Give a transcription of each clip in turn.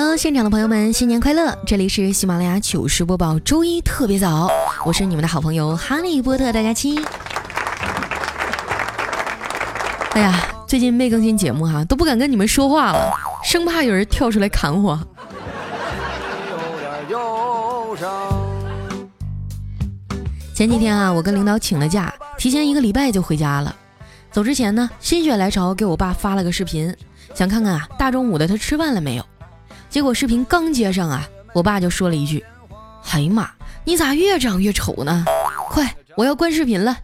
Hello，现场的朋友们，新年快乐！这里是喜马拉雅糗事播报，周一特别早，我是你们的好朋友哈利波特大家期。哎呀，最近没更新节目哈，都不敢跟你们说话了，生怕有人跳出来砍我。前几天啊，我跟领导请了假，提前一个礼拜就回家了。走之前呢，心血来潮给我爸发了个视频，想看看啊，大中午的他吃饭了没有。结果视频刚接上啊，我爸就说了一句：“哎呀妈，你咋越长越丑呢？快，我要关视频了，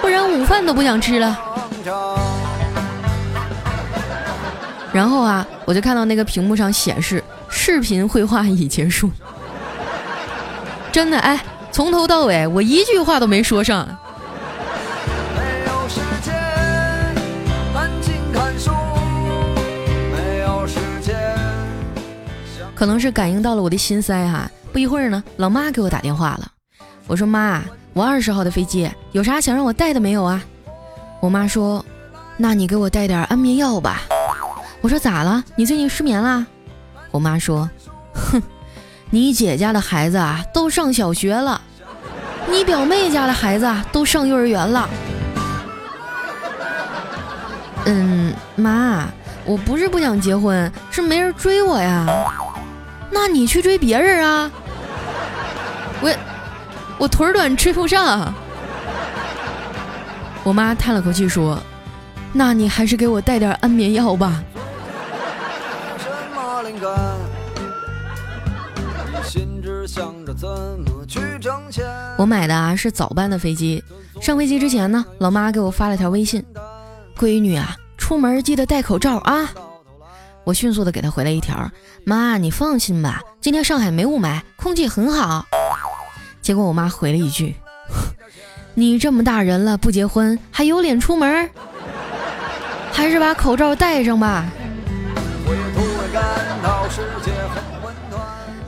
不然午饭都不想吃了。”然后啊，我就看到那个屏幕上显示视频绘画已结束。真的哎，从头到尾我一句话都没说上。可能是感应到了我的心塞哈，不一会儿呢，老妈给我打电话了。我说妈，我二十号的飞机，有啥想让我带的没有啊？我妈说，那你给我带点安眠药吧。我说咋了？你最近失眠啦？我妈说，哼，你姐家的孩子啊都上小学了，你表妹家的孩子啊都上幼儿园了。嗯，妈，我不是不想结婚，是没人追我呀。那你去追别人啊！我我腿短追不上。我妈叹了口气说：“那你还是给我带点安眠药吧。”我买的啊是早班的飞机，上飞机之前呢，老妈给我发了条微信：“闺女啊，出门记得戴口罩啊。”我迅速的给他回了一条：“妈，你放心吧，今天上海没雾霾，空气很好。”结果我妈回了一句：“你这么大人了不结婚，还有脸出门？还是把口罩戴上吧。”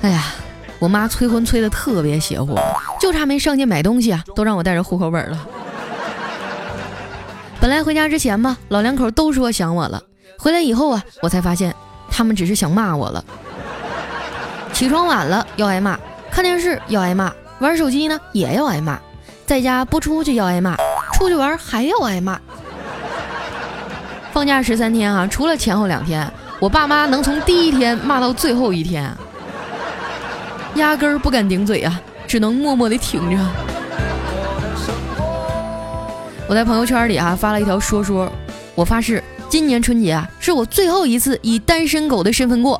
哎呀，我妈催婚催的特别邪乎，就差没上街买东西啊，都让我带着户口本了。本来回家之前吧，老两口都说想我了。回来以后啊，我才发现他们只是想骂我了。起床晚了要挨骂，看电视要挨骂，玩手机呢也要挨骂，在家不出去要挨骂，出去玩还要挨骂。放假十三天啊，除了前后两天，我爸妈能从第一天骂到最后一天，压根儿不敢顶嘴啊，只能默默的挺着。我在朋友圈里啊发了一条说说，我发誓。今年春节啊，是我最后一次以单身狗的身份过。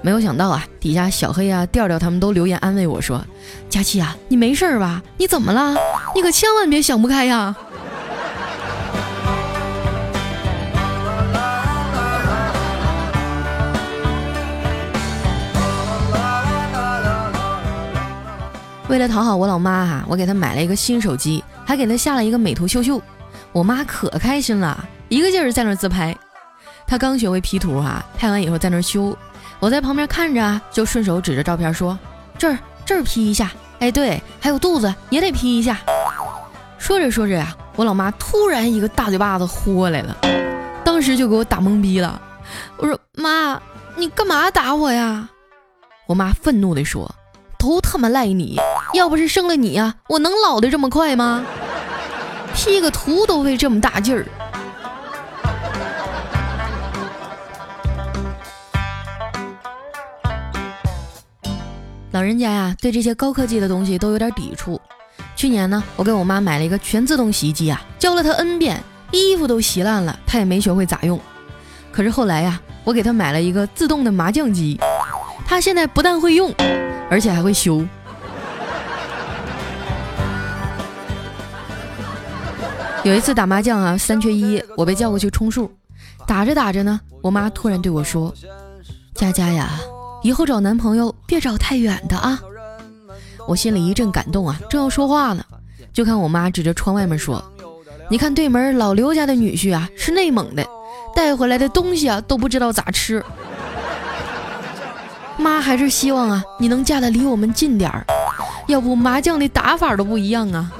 没有想到啊，底下小黑啊、调调他们都留言安慰我说：“佳琪啊，你没事吧？你怎么了？你可千万别想不开呀！”为了讨好我老妈哈，我给她买了一个新手机，还给她下了一个美图秀秀。我妈可开心了。一个劲儿在那自拍，他刚学会 P 图哈，拍完以后在那修，我在旁边看着啊，就顺手指着照片说：“这儿这儿 P 一下，哎对，还有肚子也得 P 一下。”说着说着呀，我老妈突然一个大嘴巴子呼过来了，当时就给我打懵逼了。我说：“妈，你干嘛打我呀？”我妈愤怒地说：“都他妈赖你，要不是生了你呀，我能老的这么快吗？P 个图都费这么大劲儿。”老人家呀，对这些高科技的东西都有点抵触。去年呢，我给我妈买了一个全自动洗衣机啊，教了她 N 遍，衣服都洗烂了，她也没学会咋用。可是后来呀，我给她买了一个自动的麻将机，她现在不但会用，而且还会修。有一次打麻将啊，三缺一，我被叫过去充数，打着打着呢，我妈突然对我说：“佳佳呀，以后找男朋友别找太远的啊！我心里一阵感动啊，正要说话呢，就看我妈指着窗外面说：“你看对门老刘家的女婿啊，是内蒙的，带回来的东西啊都不知道咋吃。妈还是希望啊你能嫁得离我们近点儿，要不麻将的打法都不一样啊。”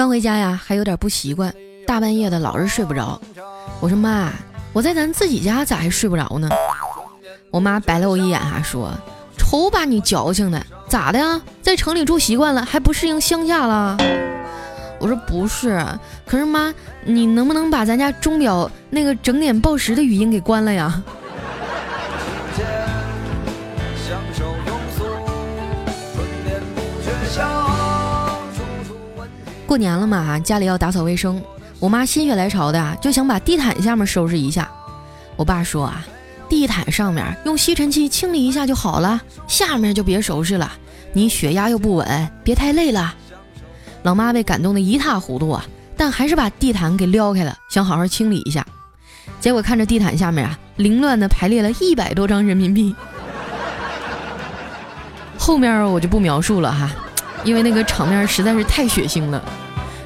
刚回家呀，还有点不习惯，大半夜的老是睡不着。我说妈，我在咱自己家咋还睡不着呢？我妈白了我一眼啊，说：“瞅把你矫情的，咋的呀？在城里住习惯了，还不适应乡下了？”我说不是，可是妈，你能不能把咱家钟表那个整点报时的语音给关了呀？过年了嘛，家里要打扫卫生，我妈心血来潮的啊，就想把地毯下面收拾一下。我爸说啊，地毯上面用吸尘器清理一下就好了，下面就别收拾了，你血压又不稳，别太累了。老妈被感动的一塌糊涂啊，但还是把地毯给撩开了，想好好清理一下。结果看着地毯下面啊，凌乱的排列了一百多张人民币。后面我就不描述了哈。因为那个场面实在是太血腥了。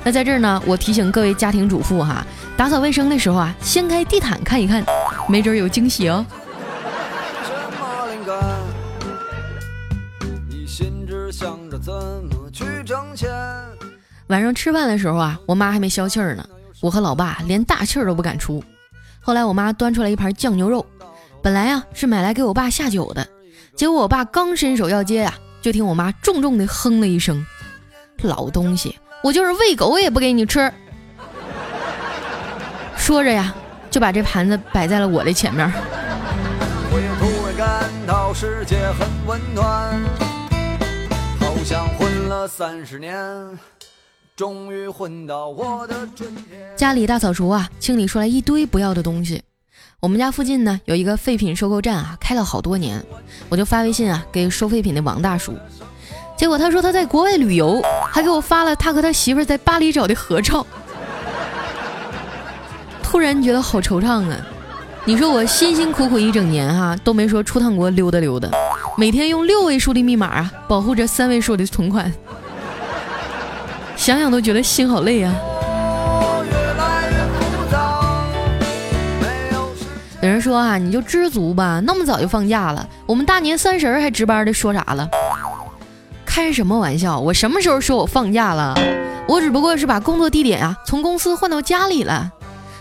那在这儿呢，我提醒各位家庭主妇哈，打扫卫生的时候啊，掀开地毯看一看，没准有惊喜哦。晚上吃饭的时候啊，我妈还没消气儿呢，我和老爸连大气儿都不敢出。后来我妈端出来一盘酱牛肉，本来啊是买来给我爸下酒的，结果我爸刚伸手要接呀。就听我妈重重的哼了一声：“老东西，我就是喂狗也不给你吃。”说着呀，就把这盘子摆在了我的前面。家里大扫除啊，清理出来一堆不要的东西。我们家附近呢有一个废品收购站啊，开了好多年，我就发微信啊给收废品的王大叔，结果他说他在国外旅游，还给我发了他和他媳妇在巴黎找的合照。突然觉得好惆怅啊！你说我辛辛苦苦一整年哈都没说出趟国溜达溜达，每天用六位数的密码啊保护着三位数的存款，想想都觉得心好累啊。有人说啊，你就知足吧，那么早就放假了，我们大年三十还值班的，说啥了？开什么玩笑？我什么时候说我放假了？我只不过是把工作地点啊从公司换到家里了。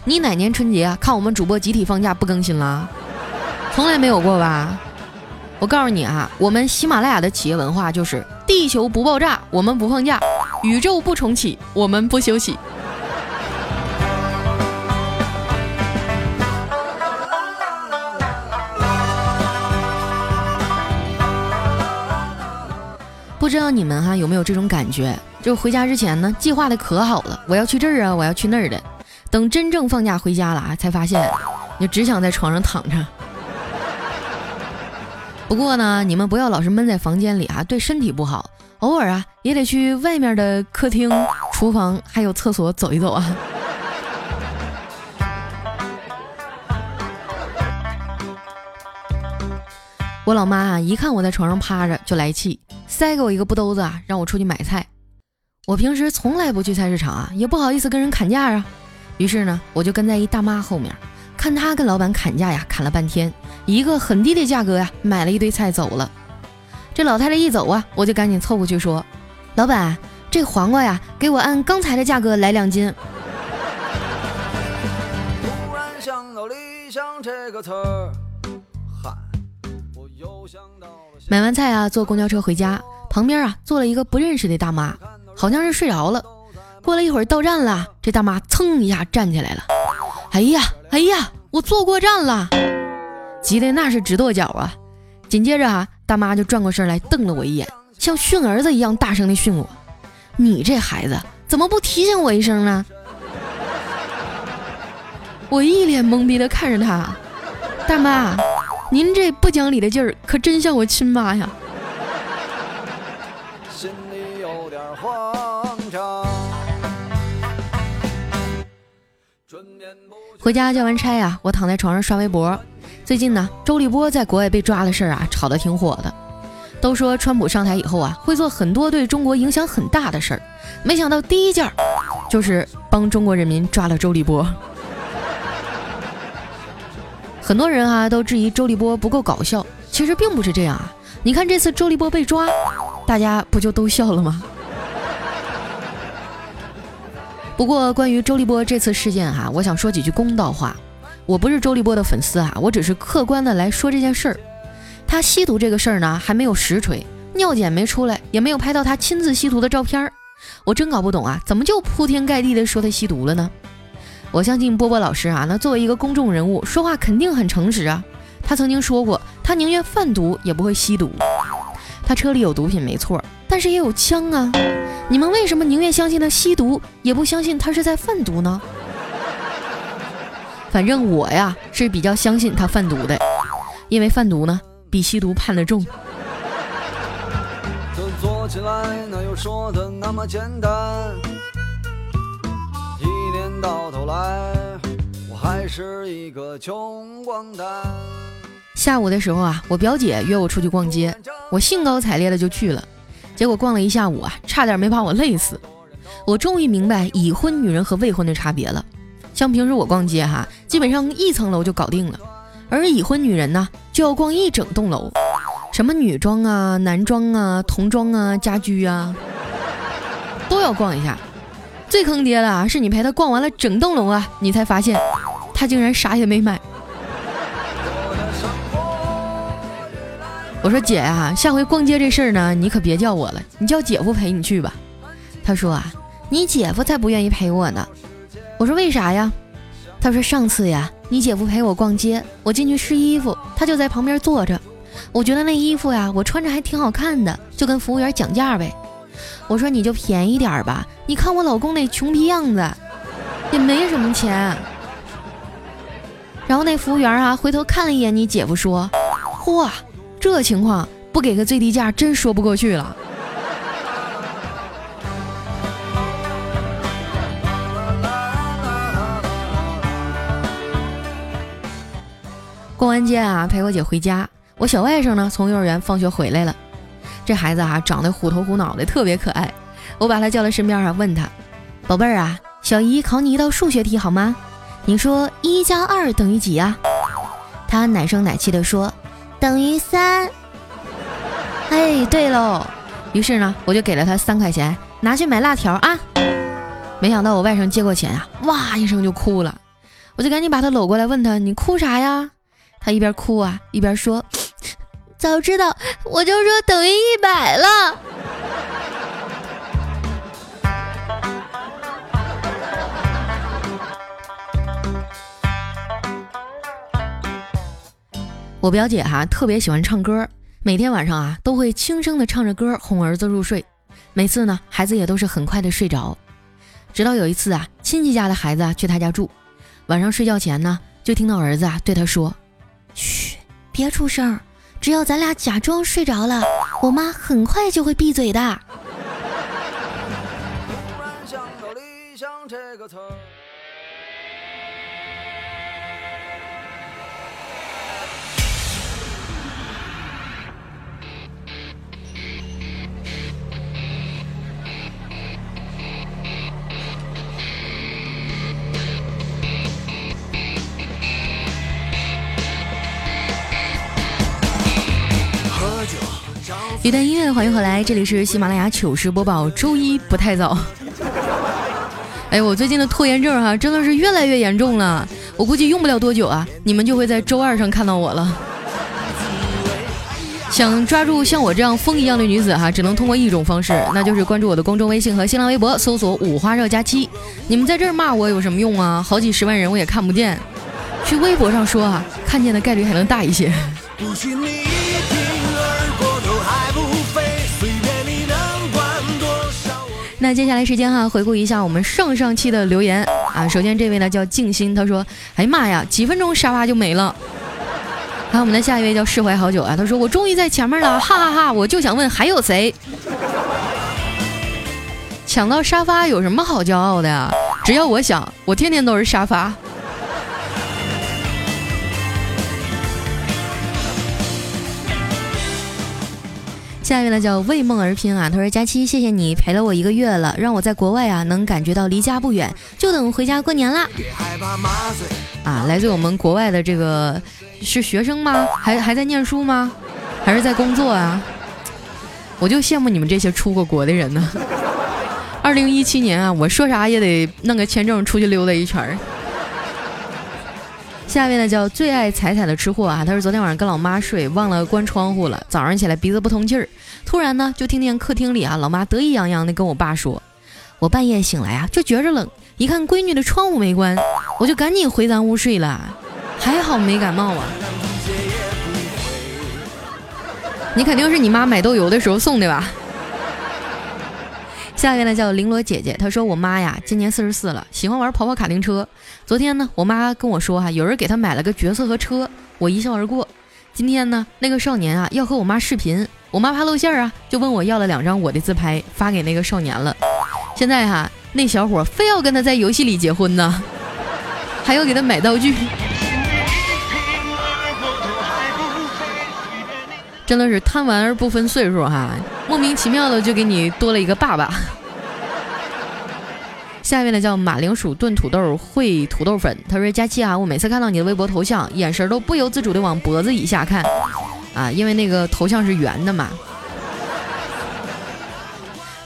你哪年春节啊看我们主播集体放假不更新了？从来没有过吧？我告诉你啊，我们喜马拉雅的企业文化就是地球不爆炸，我们不放假；宇宙不重启，我们不休息。不知道你们哈有没有这种感觉？就回家之前呢，计划的可好了，我要去这儿啊，我要去那儿的。等真正放假回家了啊，才发现，你只想在床上躺着。不过呢，你们不要老是闷在房间里啊，对身体不好。偶尔啊，也得去外面的客厅、厨房还有厕所走一走啊。我老妈啊，一看我在床上趴着就来气。塞给我一个布兜子啊，让我出去买菜。我平时从来不去菜市场啊，也不好意思跟人砍价啊。于是呢，我就跟在一大妈后面，看她跟老板砍价呀，砍了半天，一个很低的价格呀，买了一堆菜走了。这老太太一走啊，我就赶紧凑过去说：“老板，这黄瓜呀，给我按刚才的价格来两斤。”想到理想这个词儿买完菜啊，坐公交车回家，旁边啊坐了一个不认识的大妈，好像是睡着了。过了一会儿到站了，这大妈噌一下站起来了，哎呀哎呀，我坐过站了，急得那是直跺脚啊。紧接着啊，大妈就转过身来瞪了我一眼，像训儿子一样大声的训我：“你这孩子怎么不提醒我一声呢？”我一脸懵逼的看着他，大妈。您这不讲理的劲儿可真像我亲妈呀。心里有点慌张。回家交完差呀我躺在床上刷微博。最近呢周立波在国外被抓的事儿啊炒得挺火的。都说川普上台以后啊会做很多对中国影响很大的事儿。没想到第一件就是帮中国人民抓了周立波。很多人啊都质疑周立波不够搞笑，其实并不是这样啊。你看这次周立波被抓，大家不就都笑了吗？不过关于周立波这次事件哈，我想说几句公道话。我不是周立波的粉丝啊，我只是客观的来说这件事儿。他吸毒这个事儿呢，还没有实锤，尿检没出来，也没有拍到他亲自吸毒的照片儿。我真搞不懂啊，怎么就铺天盖地的说他吸毒了呢？我相信波波老师啊，那作为一个公众人物，说话肯定很诚实啊。他曾经说过，他宁愿贩毒也不会吸毒。他车里有毒品没错，但是也有枪啊。你们为什么宁愿相信他吸毒，也不相信他是在贩毒呢？反正我呀是比较相信他贩毒的，因为贩毒呢。比吸毒判的重。到头来，我还是一个穷光蛋下午的时候啊，我表姐约我出去逛街，我兴高采烈的就去了。结果逛了一下午啊，差点没把我累死。我终于明白已婚女人和未婚的差别了。像平时我逛街哈，基本上一层楼就搞定了。而已婚女人呢，就要逛一整栋楼，什么女装啊、男装啊、童装啊、家居啊，都要逛一下。最坑爹的是，你陪她逛完了整栋楼啊，你才发现，她竟然啥也没买。我说姐啊，下回逛街这事儿呢，你可别叫我了，你叫姐夫陪你去吧。她说啊，你姐夫才不愿意陪我呢。我说为啥呀？她说上次呀。你姐夫陪我逛街，我进去试衣服，他就在旁边坐着。我觉得那衣服呀，我穿着还挺好看的，就跟服务员讲价呗。我说你就便宜点吧，你看我老公那穷逼样子，也没什么钱。然后那服务员啊，回头看了一眼你姐夫，说：“嚯，这情况不给个最低价，真说不过去了。”逛完街啊，陪我姐回家。我小外甥呢，从幼儿园放学回来了。这孩子啊，长得虎头虎脑的，特别可爱。我把他叫到身边啊，问他：“宝贝儿啊，小姨考你一道数学题好吗？你说一加二等于几呀？”他奶声奶气地说：“等于三。”哎，对喽。于是呢，我就给了他三块钱，拿去买辣条啊。没想到我外甥接过钱啊，哇一声就哭了。我就赶紧把他搂过来，问他：“你哭啥呀？”他一边哭啊，一边说：“早知道我就说等于一百了。”我表姐哈特别喜欢唱歌，每天晚上啊都会轻声的唱着歌哄儿子入睡，每次呢孩子也都是很快的睡着。直到有一次啊，亲戚家的孩子啊去他家住，晚上睡觉前呢就听到儿子啊对他说。嘘，别出声。只要咱俩假装睡着了，我妈很快就会闭嘴的。突然想到理想这个词一段音乐，欢迎回来，这里是喜马拉雅糗事播报，周一不太早。哎，我最近的拖延症哈，真的是越来越严重了。我估计用不了多久啊，你们就会在周二上看到我了。想抓住像我这样风一样的女子哈，只能通过一种方式，那就是关注我的公众微信和新浪微博，搜索五花肉加七。你们在这骂我有什么用啊？好几十万人我也看不见。去微博上说啊，看见的概率还能大一些。那接下来时间哈，回顾一下我们上上期的留言啊。首先这位呢叫静心，他说：“哎呀妈呀，几分钟沙发就没了。”还有我们的下一位叫释怀好久啊，他说：“我终于在前面了，哈哈哈！我就想问还有谁抢到沙发有什么好骄傲的呀？只要我想，我天天都是沙发。下一位呢叫为梦而拼啊，他说佳期，谢谢你陪了我一个月了，让我在国外啊能感觉到离家不远，就等回家过年啦。啊，来自我们国外的这个是学生吗？还还在念书吗？还是在工作啊？我就羡慕你们这些出过国的人呢。二零一七年啊，我说啥也得弄个签证出去溜达一圈儿。下面呢叫最爱彩彩的吃货啊，他说昨天晚上跟老妈睡，忘了关窗户了，早上起来鼻子不通气儿，突然呢就听见客厅里啊老妈得意洋洋的跟我爸说，我半夜醒来啊就觉着冷，一看闺女的窗户没关，我就赶紧回咱屋睡了，还好没感冒啊。你肯定是你妈买豆油的时候送的吧？下一位呢叫绫罗姐姐，她说我妈呀今年四十四了，喜欢玩跑跑卡丁车。昨天呢，我妈跟我说哈，有人给她买了个角色和车，我一笑而过。今天呢，那个少年啊要和我妈视频，我妈怕露馅啊，就问我要了两张我的自拍发给那个少年了。现在哈，那小伙非要跟他在游戏里结婚呢，还要给他买道具，真的是贪玩而不分岁数哈。莫名其妙的就给你多了一个爸爸。下一位呢叫马铃薯炖土豆烩土豆粉，他说佳期啊，我每次看到你的微博头像，眼神都不由自主的往脖子以下看，啊，因为那个头像是圆的嘛。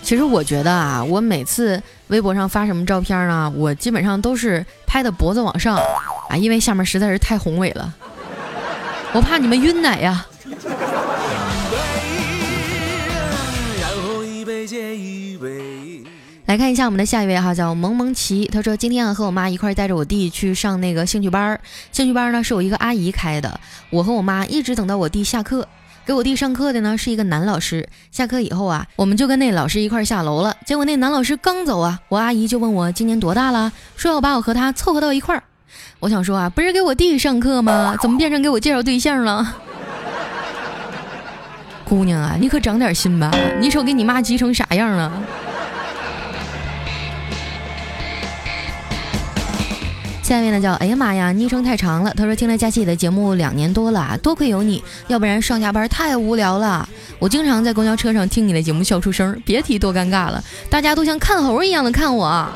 其实我觉得啊，我每次微博上发什么照片呢，我基本上都是拍的脖子往上，啊，因为下面实在是太宏伟了，我怕你们晕奶呀。来看一下我们的下一位哈，叫萌萌奇。他说今天啊和我妈一块带着我弟去上那个兴趣班儿，兴趣班儿呢是我一个阿姨开的。我和我妈一直等到我弟下课，给我弟上课的呢是一个男老师。下课以后啊，我们就跟那老师一块下楼了。结果那男老师刚走啊，我阿姨就问我今年多大了，说要把我和他凑合到一块儿。我想说啊，不是给我弟上课吗？怎么变成给我介绍对象了？姑娘啊，你可长点心吧！你瞅给你妈急成啥样了？下面呢叫哎呀妈呀，昵称太长了。他说听了佳琪的节目两年多了，多亏有你，要不然上下班太无聊了。我经常在公交车上听你的节目笑出声，别提多尴尬了，大家都像看猴一样的看我。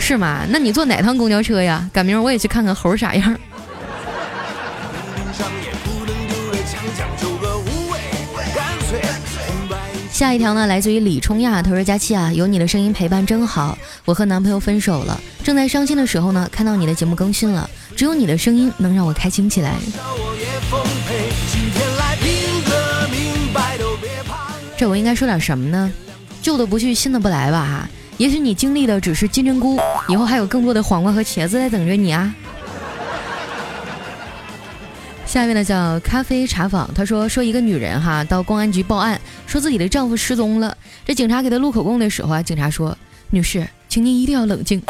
是吗？那你坐哪趟公交车呀？赶明儿我也去看看猴啥样。下一条呢，来自于李冲亚，他说：“佳期啊，有你的声音陪伴真好。我和男朋友分手了，正在伤心的时候呢，看到你的节目更新了，只有你的声音能让我开心起来。”这我应该说点什么呢？旧的不去，新的不来吧？哈，也许你经历的只是金针菇，以后还有更多的黄瓜和茄子在等着你啊。下面呢叫咖啡茶坊，他说说一个女人哈到公安局报案，说自己的丈夫失踪了。这警察给她录口供的时候啊，警察说：“女士，请您一定要冷静。”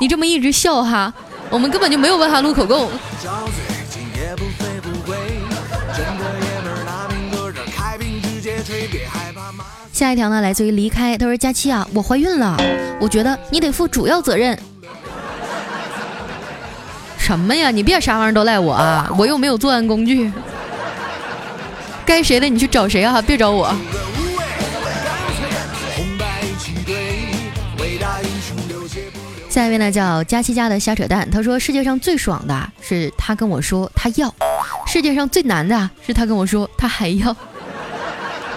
你这么一直笑哈，我们根本就没有办法录口供。下一条呢来自于离开，他说佳期啊，我怀孕了，我觉得你得负主要责任。什么呀？你别啥玩意儿都赖我啊！我又没有作案工具，该谁的你去找谁啊！别找我。下一位呢，叫佳期家的瞎扯淡。他说：“世界上最爽的是他跟我说他要，世界上最难的是他跟我说他还要。”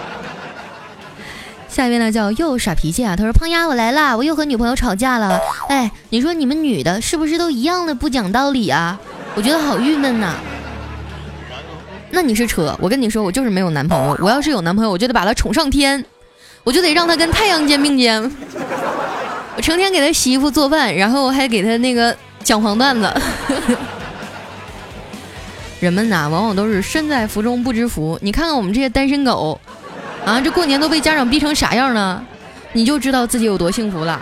下一位呢叫又耍脾气啊，他说胖丫我来啦，我又和女朋友吵架了。哎，你说你们女的是不是都一样的不讲道理啊？我觉得好郁闷呐。那你是扯，我跟你说，我就是没有男朋友。我要是有男朋友，我就得把他宠上天，我就得让他跟太阳肩并肩。我成天给他洗衣服做饭，然后还给他那个 讲黄段子。人们呐，往往都是身在福中不知福。你看看我们这些单身狗。啊，这过年都被家长逼成啥样了？你就知道自己有多幸福了。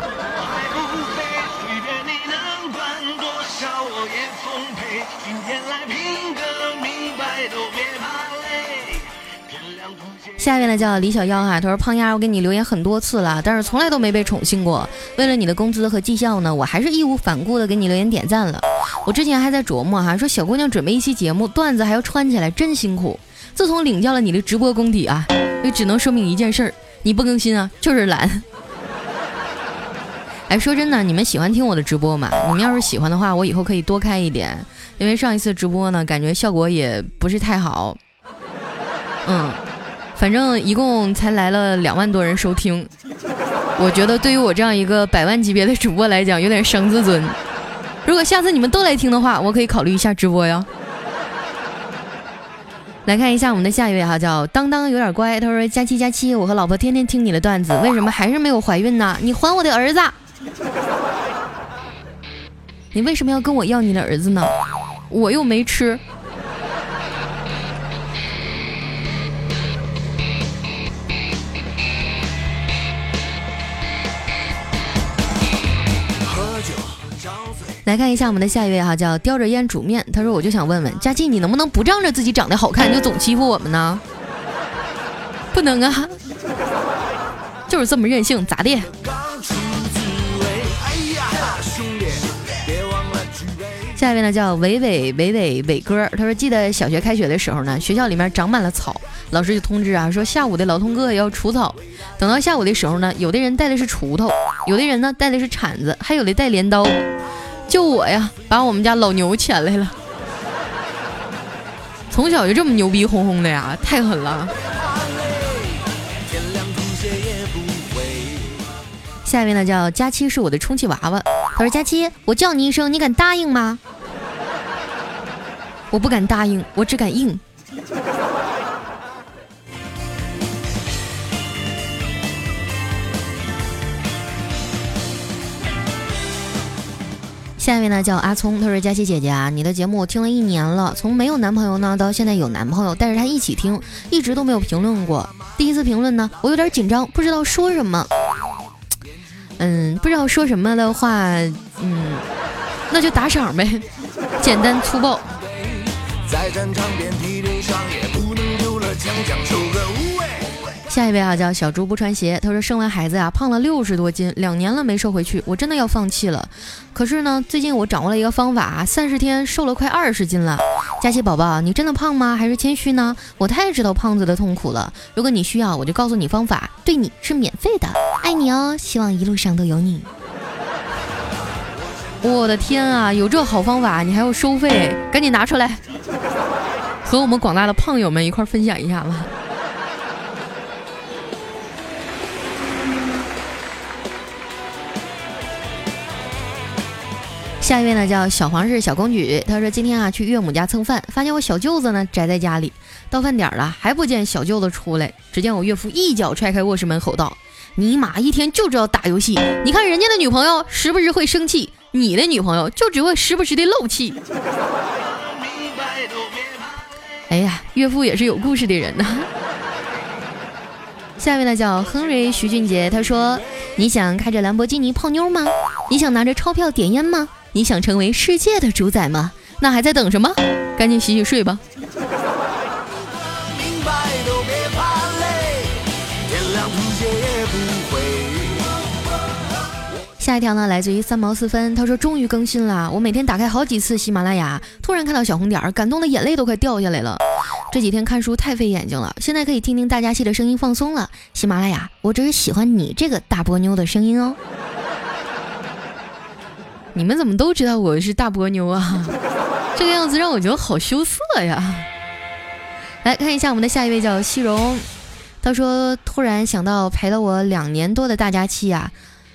下面呢叫李小妖哈，他说胖丫，我给你留言很多次了，但是从来都没被宠幸过。为了你的工资和绩效呢，我还是义无反顾的给你留言点赞了。我之前还在琢磨哈，说小姑娘准备一期节目，段子还要穿起来，真辛苦。自从领教了你的直播功底啊，就只能说明一件事儿，你不更新啊，就是懒。哎，说真的，你们喜欢听我的直播吗？你们要是喜欢的话，我以后可以多开一点，因为上一次直播呢，感觉效果也不是太好。嗯。反正一共才来了两万多人收听，我觉得对于我这样一个百万级别的主播来讲，有点伤自尊。如果下次你们都来听的话，我可以考虑一下直播呀。来看一下我们的下一位哈，叫当当有点乖，他说：佳期佳期，我和老婆天天听你的段子，为什么还是没有怀孕呢？你还我的儿子！你为什么要跟我要你的儿子呢？我又没吃。来看一下我们的下一位哈，叫叼着烟煮面。他说：“我就想问问佳琪，你能不能不仗着自己长得好看就总欺负我们呢？不能啊，就是这么任性，咋的？”下一位呢叫伟伟伟伟伟哥，他说：“记得小学开学的时候呢，学校里面长满了草，老师就通知啊，说下午的劳动课要除草。等到下午的时候呢，有的人带的是锄头，有的人呢带的是铲子，还有的带镰刀。”就我呀，把我们家老牛牵来了。从小就这么牛逼哄哄的呀，太狠了。下一位呢叫佳期，是我的充气娃娃。他说：“佳期，我叫你一声，你敢答应吗？”我不敢答应，我只敢应。下一位呢叫阿聪，他说：“佳琪姐姐啊，你的节目我听了一年了，从没有男朋友呢到现在有男朋友，带着他一起听，一直都没有评论过。第一次评论呢，我有点紧张，不知道说什么。嗯，不知道说什么的话，嗯，那就打赏呗，简单粗暴。”下一位啊，叫小猪不穿鞋。他说生完孩子呀，胖了六十多斤，两年了没瘦回去，我真的要放弃了。可是呢，最近我掌握了一个方法，三十天瘦了快二十斤了。佳琪宝宝，你真的胖吗？还是谦虚呢？我太知道胖子的痛苦了。如果你需要，我就告诉你方法，对你是免费的，爱你哦。希望一路上都有你。我的天啊，有这好方法，你还要收费？赶紧拿出来，和我们广大的胖友们一块分享一下吧。下一位呢叫小黄是小公举，他说今天啊去岳母家蹭饭，发现我小舅子呢宅在家里，到饭点了还不见小舅子出来，只见我岳父一脚踹开卧室门，吼道：“尼玛一天就知道打游戏，你看人家的女朋友时不时会生气，你的女朋友就只会时不时的漏气。”哎呀，岳父也是有故事的人呐。下一位呢叫亨瑞徐俊杰，他说：“你想开着兰博基尼泡妞吗？你想拿着钞票点烟吗？”你想成为世界的主宰吗？那还在等什么？赶紧洗洗睡吧。下一条呢，来自于三毛四分，他说终于更新了。我每天打开好几次喜马拉雅，突然看到小红点儿，感动的眼泪都快掉下来了。这几天看书太费眼睛了，现在可以听听大家戏的声音放松了。喜马拉雅，我只是喜欢你这个大波妞的声音哦。你们怎么都知道我是大波妞啊？这个样子让我觉得好羞涩呀！来看一下我们的下一位叫西荣，他说突然想到陪了我两年多的大家期呀，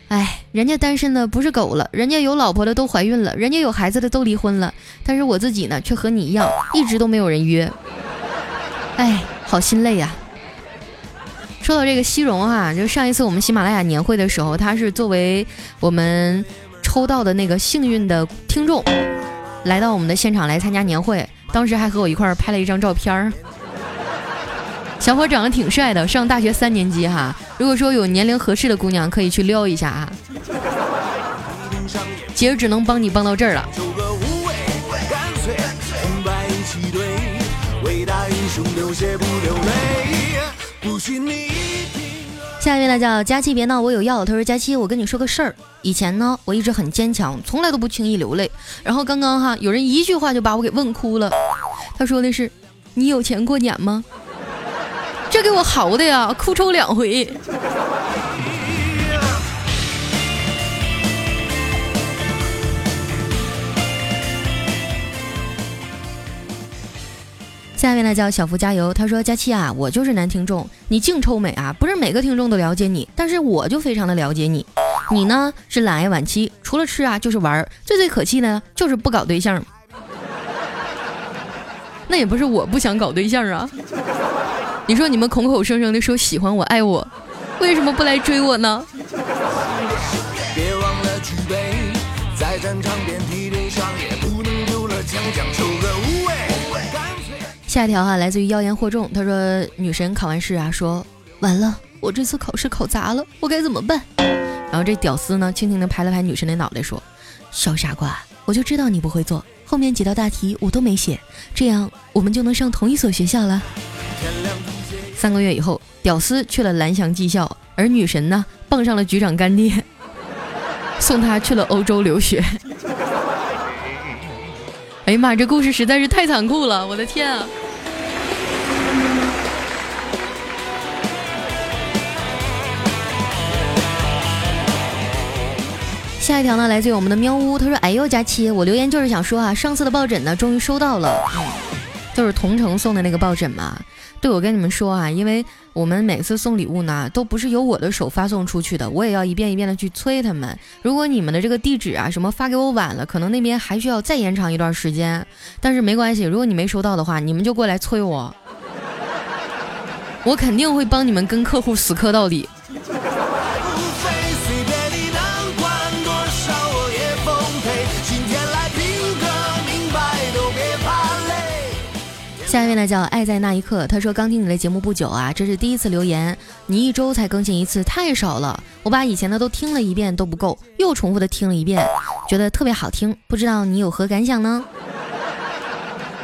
哎，人家单身的不是狗了，人家有老婆的都怀孕了，人家有孩子的都离婚了，但是我自己呢却和你一样，一直都没有人约，哎，好心累呀！说到这个西荣哈，就上一次我们喜马拉雅年会的时候，他是作为我们。抽到的那个幸运的听众，来到我们的现场来参加年会，当时还和我一块儿拍了一张照片儿。小伙长得挺帅的，上大学三年级哈。如果说有年龄合适的姑娘，可以去撩一下啊。姐只能帮你帮到这儿了。不下一位呢叫佳期别闹我有药，他说佳期我跟你说个事儿，以前呢我一直很坚强，从来都不轻易流泪，然后刚刚哈有人一句话就把我给问哭了，他说的是你有钱过年吗？这给我嚎的呀，哭抽两回。下面呢叫小福加油，他说佳期啊，我就是男听众，你净臭美啊，不是每个听众都了解你，但是我就非常的了解你。你呢是懒癌晚期，除了吃啊就是玩，最最可气的就是不搞对象。那也不是我不想搞对象啊，你说你们口口声声的说喜欢我爱我，为什么不来追我呢？下一条哈，来自于妖言惑众。他说：“女神考完试啊，说完了，我这次考试考砸了，我该怎么办？”然后这屌丝呢，轻轻的拍了拍女神的脑袋，说：“小傻瓜，我就知道你不会做，后面几道大题我都没写，这样我们就能上同一所学校了。”三个月以后，屌丝去了蓝翔技校，而女神呢，傍上了局长干爹，送他去了欧洲留学。哎呀妈，这故事实在是太残酷了，我的天啊！下一条呢，来自于我们的喵呜，他说：“哎呦，佳期，我留言就是想说啊，上次的抱枕呢，终于收到了，就是同城送的那个抱枕嘛。对，我跟你们说啊，因为我们每次送礼物呢，都不是由我的手发送出去的，我也要一遍一遍的去催他们。如果你们的这个地址啊什么发给我晚了，可能那边还需要再延长一段时间。但是没关系，如果你没收到的话，你们就过来催我，我肯定会帮你们跟客户死磕到底。”下一位呢叫爱在那一刻，他说刚听你的节目不久啊，这是第一次留言，你一周才更新一次，太少了。我把以前的都听了一遍都不够，又重复的听了一遍，觉得特别好听，不知道你有何感想呢？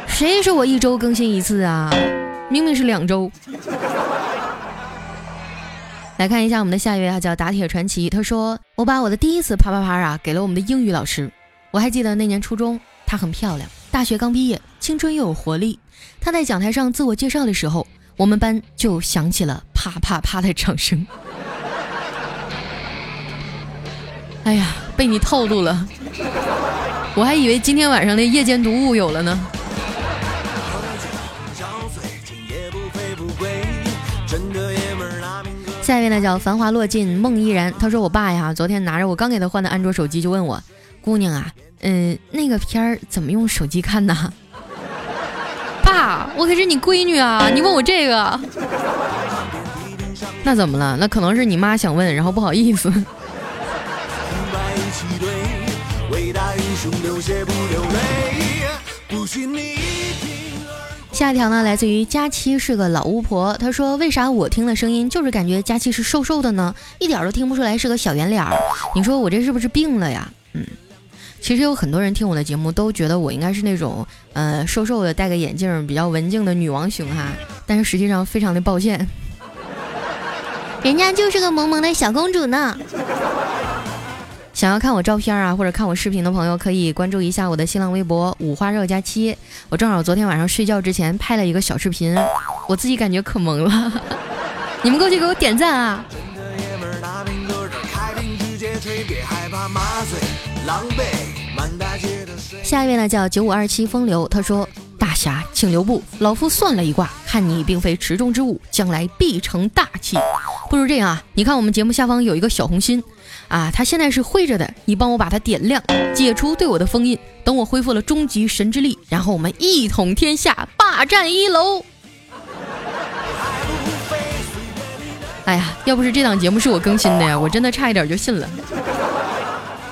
谁说我一周更新一次啊？明明是两周。来看一下我们的下一位啊，叫打铁传奇，他说我把我的第一次啪啪啪啊给了我们的英语老师，我还记得那年初中，她很漂亮，大学刚毕业，青春又有活力。他在讲台上自我介绍的时候，我们班就响起了啪啪啪的掌声。哎呀，被你套路了，我还以为今天晚上的夜间读物有了呢。下一位呢叫繁华落尽梦依然，他说我爸呀，昨天拿着我刚给他换的安卓手机就问我，姑娘啊，嗯，那个片儿怎么用手机看呢？爸，我可是你闺女啊！你问我这个，那怎么了？那可能是你妈想问，然后不好意思。下一条呢，来自于佳期是个老巫婆，她说：“为啥我听的声音就是感觉佳期是瘦瘦的呢？一点都听不出来是个小圆脸儿。你说我这是不是病了呀？”嗯。其实有很多人听我的节目都觉得我应该是那种，呃，瘦瘦的，戴个眼镜，比较文静的女王型哈。但是实际上非常的抱歉，人家就是个萌萌的小公主呢。想要看我照片啊，或者看我视频的朋友，可以关注一下我的新浪微博五花肉加七。我正好昨天晚上睡觉之前拍了一个小视频，我自己感觉可萌了。你们过去给我点赞啊！下一位呢叫九五二七风流，他说：“大侠，请留步，老夫算了一卦，看你并非池中之物，将来必成大器。不如这样啊，你看我们节目下方有一个小红心，啊，它现在是灰着的，你帮我把它点亮，解除对我的封印。等我恢复了终极神之力，然后我们一统天下，霸占一楼。哎呀，要不是这档节目是我更新的呀，我真的差一点就信了。”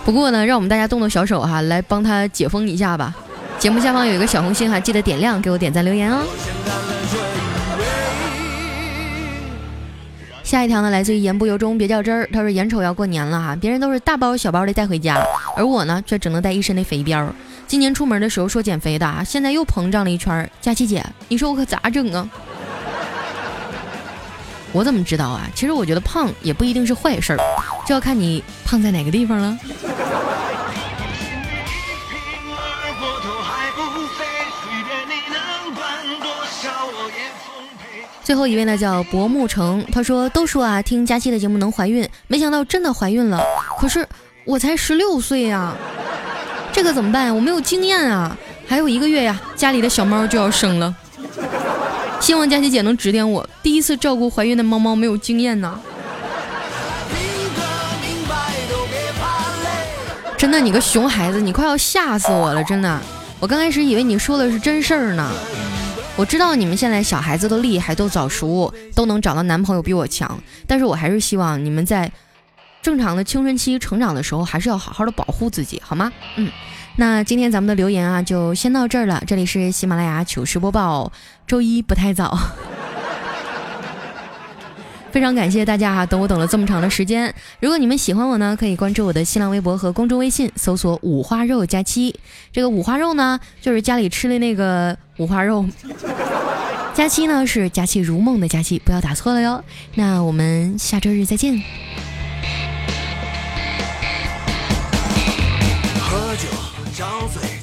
不过呢，让我们大家动动小手哈，来帮他解封一下吧。节目下方有一个小红心哈，记得点亮，给我点赞留言哦。下一条呢，来自于言不由衷，别较真儿。他说眼瞅要过年了哈，别人都是大包小包的带回家，而我呢，却只能带一身的肥膘。今年出门的时候说减肥的，现在又膨胀了一圈。佳琪姐，你说我可咋整啊？我怎么知道啊？其实我觉得胖也不一定是坏事儿，就要看你胖在哪个地方了。最后一位呢叫薄木成，他说都说啊听佳期的节目能怀孕，没想到真的怀孕了。可是我才十六岁呀，这个怎么办？我没有经验啊，还有一个月呀，家里的小猫就要生了。希望佳琪姐能指点我，第一次照顾怀孕的猫猫没有经验呢。真的，你个熊孩子，你快要吓死我了！真的，我刚开始以为你说的是真事儿呢。我知道你们现在小孩子都厉害，都早熟，都能找到男朋友比我强。但是我还是希望你们在正常的青春期成长的时候，还是要好好的保护自己，好吗？嗯，那今天咱们的留言啊，就先到这儿了。这里是喜马拉雅糗事播报，周一不太早。非常感谢大家哈，等我等了这么长的时间。如果你们喜欢我呢，可以关注我的新浪微博和公众微信，搜索“五花肉佳期”。这个五花肉呢，就是家里吃的那个五花肉。佳期呢，是佳期如梦的佳期，不要打错了哟。那我们下周日再见。喝酒，张嘴。